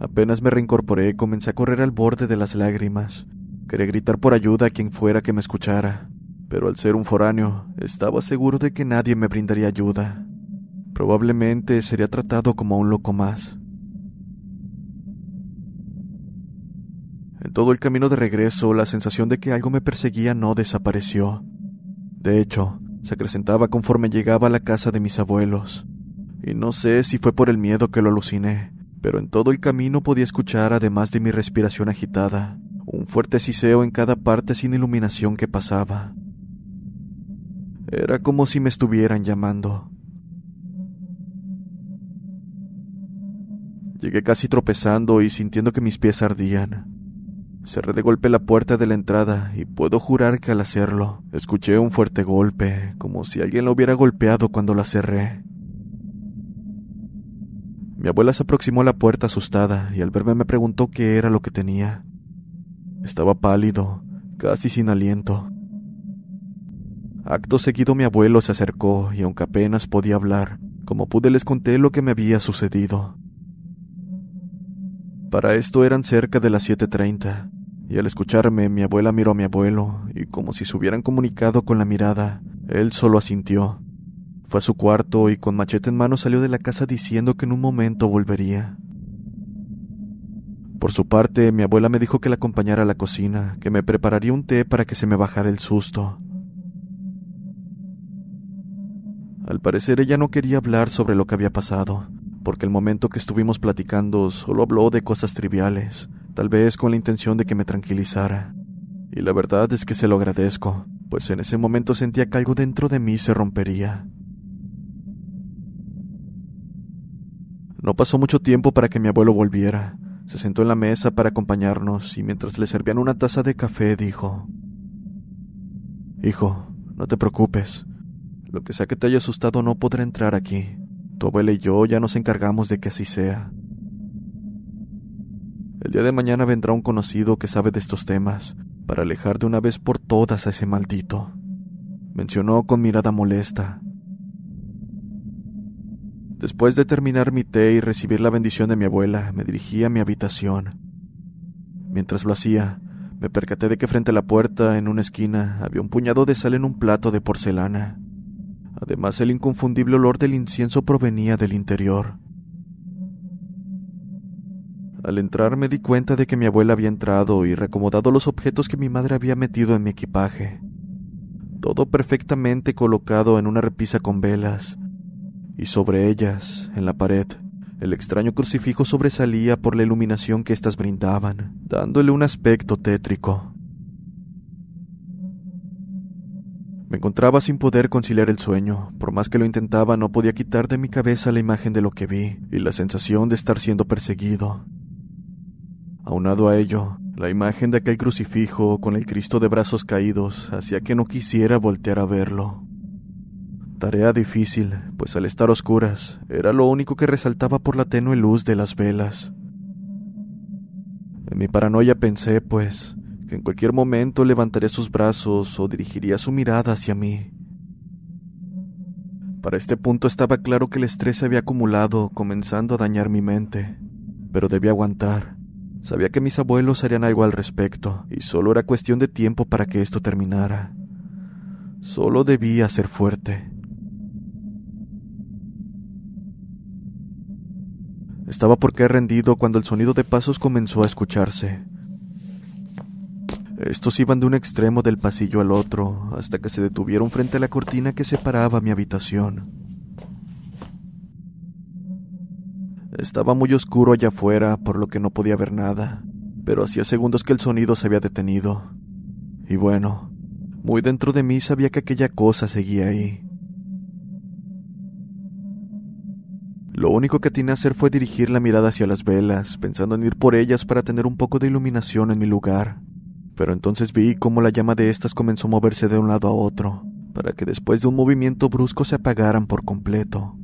Apenas me reincorporé, comencé a correr al borde de las lágrimas. Quería gritar por ayuda a quien fuera que me escuchara, pero al ser un foráneo, estaba seguro de que nadie me brindaría ayuda. Probablemente sería tratado como un loco más. En todo el camino de regreso, la sensación de que algo me perseguía no desapareció. De hecho, se acrecentaba conforme llegaba a la casa de mis abuelos. Y no sé si fue por el miedo que lo aluciné, pero en todo el camino podía escuchar, además de mi respiración agitada, un fuerte siseo en cada parte sin iluminación que pasaba. Era como si me estuvieran llamando. Llegué casi tropezando y sintiendo que mis pies ardían. Cerré de golpe la puerta de la entrada y puedo jurar que al hacerlo escuché un fuerte golpe, como si alguien lo hubiera golpeado cuando la cerré. Mi abuela se aproximó a la puerta asustada y al verme me preguntó qué era lo que tenía. Estaba pálido, casi sin aliento. Acto seguido mi abuelo se acercó y aunque apenas podía hablar, como pude les conté lo que me había sucedido. Para esto eran cerca de las 7.30, y al escucharme mi abuela miró a mi abuelo, y como si se hubieran comunicado con la mirada, él solo asintió. Fue a su cuarto y con machete en mano salió de la casa diciendo que en un momento volvería. Por su parte, mi abuela me dijo que la acompañara a la cocina, que me prepararía un té para que se me bajara el susto. Al parecer ella no quería hablar sobre lo que había pasado, porque el momento que estuvimos platicando solo habló de cosas triviales, tal vez con la intención de que me tranquilizara. Y la verdad es que se lo agradezco, pues en ese momento sentía que algo dentro de mí se rompería. No pasó mucho tiempo para que mi abuelo volviera. Se sentó en la mesa para acompañarnos y mientras le servían una taza de café dijo, Hijo, no te preocupes. Lo que sea que te haya asustado no podrá entrar aquí. Tu abuela y yo ya nos encargamos de que así sea. El día de mañana vendrá un conocido que sabe de estos temas, para alejar de una vez por todas a ese maldito. Mencionó con mirada molesta. Después de terminar mi té y recibir la bendición de mi abuela, me dirigí a mi habitación. Mientras lo hacía, me percaté de que frente a la puerta, en una esquina, había un puñado de sal en un plato de porcelana. Además, el inconfundible olor del incienso provenía del interior. Al entrar me di cuenta de que mi abuela había entrado y reacomodado los objetos que mi madre había metido en mi equipaje. Todo perfectamente colocado en una repisa con velas, y sobre ellas, en la pared, el extraño crucifijo sobresalía por la iluminación que éstas brindaban, dándole un aspecto tétrico. Me encontraba sin poder conciliar el sueño. Por más que lo intentaba, no podía quitar de mi cabeza la imagen de lo que vi y la sensación de estar siendo perseguido. Aunado a ello, la imagen de aquel crucifijo con el Cristo de brazos caídos hacía que no quisiera voltear a verlo. Tarea difícil, pues al estar oscuras, era lo único que resaltaba por la tenue luz de las velas. En mi paranoia pensé, pues, que en cualquier momento levantaría sus brazos o dirigiría su mirada hacia mí. Para este punto estaba claro que el estrés se había acumulado, comenzando a dañar mi mente, pero debía aguantar. Sabía que mis abuelos harían algo al respecto, y solo era cuestión de tiempo para que esto terminara. Solo debía ser fuerte. Estaba por qué rendido cuando el sonido de pasos comenzó a escucharse. Estos iban de un extremo del pasillo al otro, hasta que se detuvieron frente a la cortina que separaba mi habitación. Estaba muy oscuro allá afuera, por lo que no podía ver nada, pero hacía segundos que el sonido se había detenido. Y bueno, muy dentro de mí sabía que aquella cosa seguía ahí. Lo único que tenía a hacer fue dirigir la mirada hacia las velas, pensando en ir por ellas para tener un poco de iluminación en mi lugar pero entonces vi cómo la llama de estas comenzó a moverse de un lado a otro, para que después de un movimiento brusco se apagaran por completo.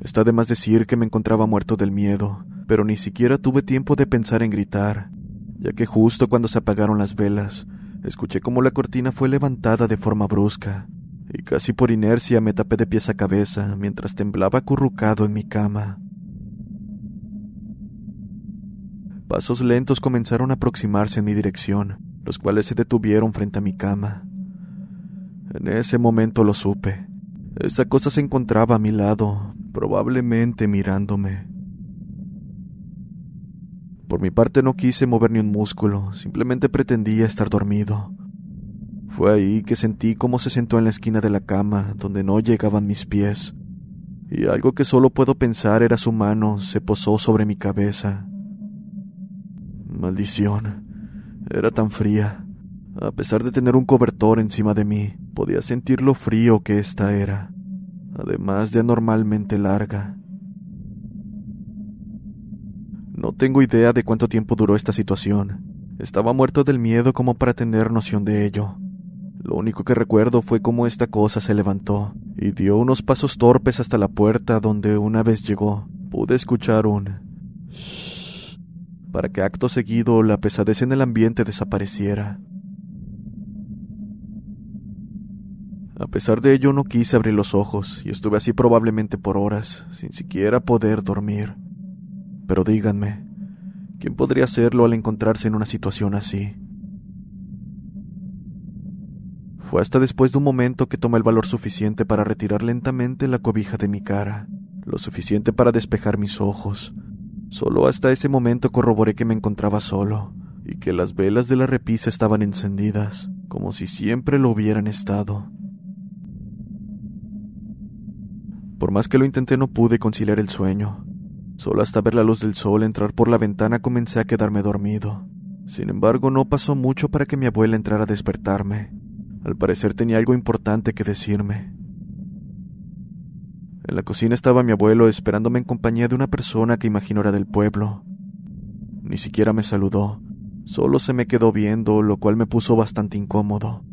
Está de más decir que me encontraba muerto del miedo, pero ni siquiera tuve tiempo de pensar en gritar, ya que justo cuando se apagaron las velas, escuché cómo la cortina fue levantada de forma brusca, y casi por inercia me tapé de pies a cabeza mientras temblaba acurrucado en mi cama. Pasos lentos comenzaron a aproximarse en mi dirección, los cuales se detuvieron frente a mi cama. En ese momento lo supe. Esa cosa se encontraba a mi lado, probablemente mirándome. Por mi parte no quise mover ni un músculo, simplemente pretendía estar dormido. Fue ahí que sentí cómo se sentó en la esquina de la cama, donde no llegaban mis pies, y algo que solo puedo pensar era su mano se posó sobre mi cabeza. Maldición. Era tan fría. A pesar de tener un cobertor encima de mí, podía sentir lo frío que ésta era, además de anormalmente larga. No tengo idea de cuánto tiempo duró esta situación. Estaba muerto del miedo como para tener noción de ello. Lo único que recuerdo fue cómo esta cosa se levantó y dio unos pasos torpes hasta la puerta donde una vez llegó pude escuchar un para que acto seguido la pesadez en el ambiente desapareciera. A pesar de ello no quise abrir los ojos y estuve así probablemente por horas, sin siquiera poder dormir. Pero díganme, ¿quién podría hacerlo al encontrarse en una situación así? Fue hasta después de un momento que tomé el valor suficiente para retirar lentamente la cobija de mi cara, lo suficiente para despejar mis ojos. Solo hasta ese momento corroboré que me encontraba solo y que las velas de la repisa estaban encendidas, como si siempre lo hubieran estado. Por más que lo intenté no pude conciliar el sueño. Solo hasta ver la luz del sol entrar por la ventana comencé a quedarme dormido. Sin embargo, no pasó mucho para que mi abuela entrara a despertarme. Al parecer tenía algo importante que decirme. En la cocina estaba mi abuelo esperándome en compañía de una persona que imagino era del pueblo. Ni siquiera me saludó, solo se me quedó viendo, lo cual me puso bastante incómodo.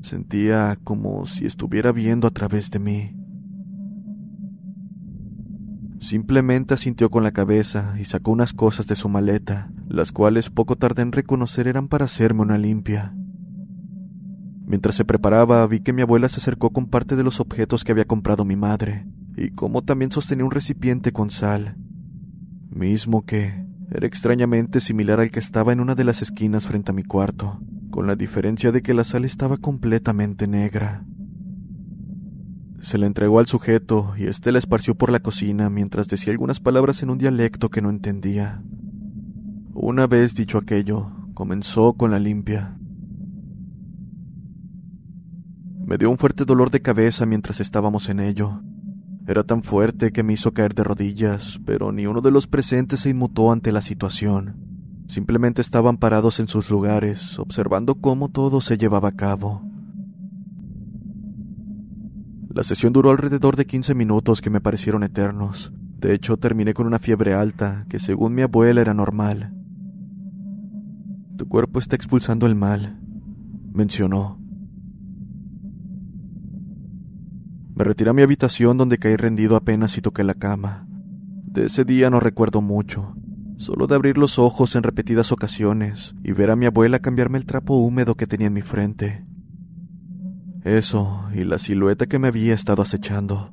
Sentía como si estuviera viendo a través de mí. Simplemente asintió con la cabeza y sacó unas cosas de su maleta, las cuales poco tardé en reconocer eran para hacerme una limpia. Mientras se preparaba, vi que mi abuela se acercó con parte de los objetos que había comprado mi madre, y como también sostenía un recipiente con sal, mismo que era extrañamente similar al que estaba en una de las esquinas frente a mi cuarto, con la diferencia de que la sal estaba completamente negra. Se la entregó al sujeto y éste la esparció por la cocina mientras decía algunas palabras en un dialecto que no entendía. Una vez dicho aquello, comenzó con la limpia. Me dio un fuerte dolor de cabeza mientras estábamos en ello. Era tan fuerte que me hizo caer de rodillas, pero ni uno de los presentes se inmutó ante la situación. Simplemente estaban parados en sus lugares, observando cómo todo se llevaba a cabo. La sesión duró alrededor de 15 minutos que me parecieron eternos. De hecho, terminé con una fiebre alta, que según mi abuela era normal. Tu cuerpo está expulsando el mal, mencionó. Me retiré a mi habitación donde caí rendido apenas y toqué la cama. De ese día no recuerdo mucho, solo de abrir los ojos en repetidas ocasiones y ver a mi abuela cambiarme el trapo húmedo que tenía en mi frente. Eso y la silueta que me había estado acechando.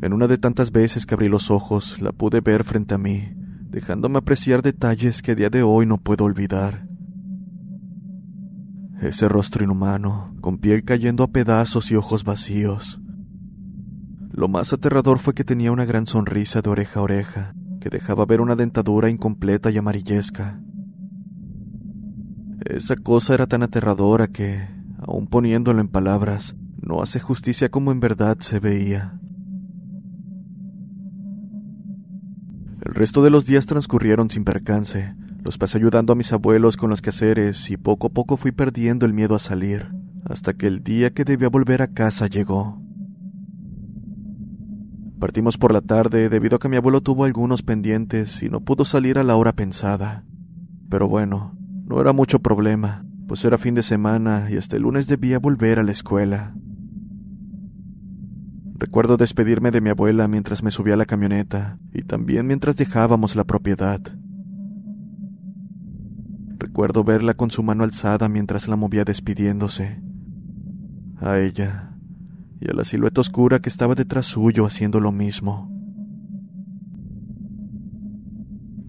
En una de tantas veces que abrí los ojos, la pude ver frente a mí, dejándome apreciar detalles que a día de hoy no puedo olvidar. Ese rostro inhumano, con piel cayendo a pedazos y ojos vacíos. Lo más aterrador fue que tenía una gran sonrisa de oreja a oreja, que dejaba ver una dentadura incompleta y amarillesca. Esa cosa era tan aterradora que, aun poniéndolo en palabras, no hace justicia como en verdad se veía. El resto de los días transcurrieron sin percance, los pasé ayudando a mis abuelos con los quehaceres y poco a poco fui perdiendo el miedo a salir, hasta que el día que debía volver a casa llegó. Partimos por la tarde debido a que mi abuelo tuvo algunos pendientes y no pudo salir a la hora pensada. Pero bueno, no era mucho problema, pues era fin de semana y hasta el lunes debía volver a la escuela. Recuerdo despedirme de mi abuela mientras me subía a la camioneta y también mientras dejábamos la propiedad. Recuerdo verla con su mano alzada mientras la movía despidiéndose. A ella y a la silueta oscura que estaba detrás suyo haciendo lo mismo.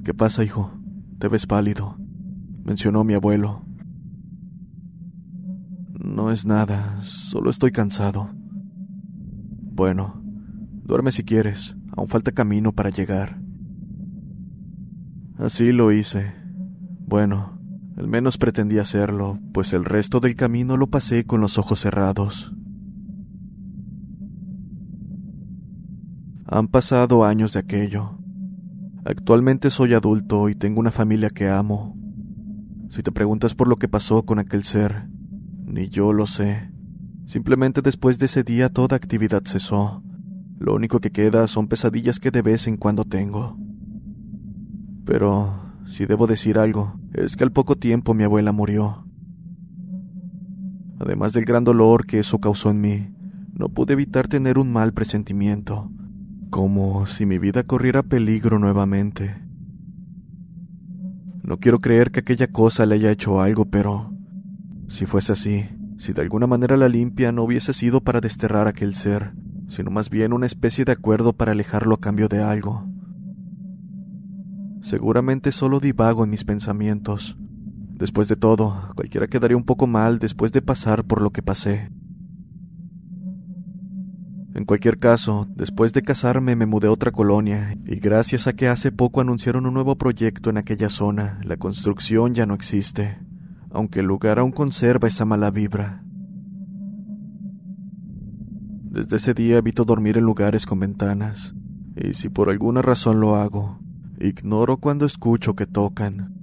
¿Qué pasa, hijo? Te ves pálido, mencionó mi abuelo. No es nada, solo estoy cansado. Bueno, duerme si quieres, aún falta camino para llegar. Así lo hice. Bueno, al menos pretendí hacerlo, pues el resto del camino lo pasé con los ojos cerrados. Han pasado años de aquello. Actualmente soy adulto y tengo una familia que amo. Si te preguntas por lo que pasó con aquel ser, ni yo lo sé. Simplemente después de ese día toda actividad cesó. Lo único que queda son pesadillas que de vez en cuando tengo. Pero, si debo decir algo, es que al poco tiempo mi abuela murió. Además del gran dolor que eso causó en mí, no pude evitar tener un mal presentimiento, como si mi vida corriera peligro nuevamente. No quiero creer que aquella cosa le haya hecho algo, pero si fuese así, si de alguna manera la limpia no hubiese sido para desterrar a aquel ser, sino más bien una especie de acuerdo para alejarlo a cambio de algo. Seguramente solo divago en mis pensamientos. Después de todo, cualquiera quedaría un poco mal después de pasar por lo que pasé. En cualquier caso, después de casarme me mudé a otra colonia y gracias a que hace poco anunciaron un nuevo proyecto en aquella zona, la construcción ya no existe, aunque el lugar aún conserva esa mala vibra. Desde ese día evito dormir en lugares con ventanas, y si por alguna razón lo hago, ignoro cuando escucho que tocan.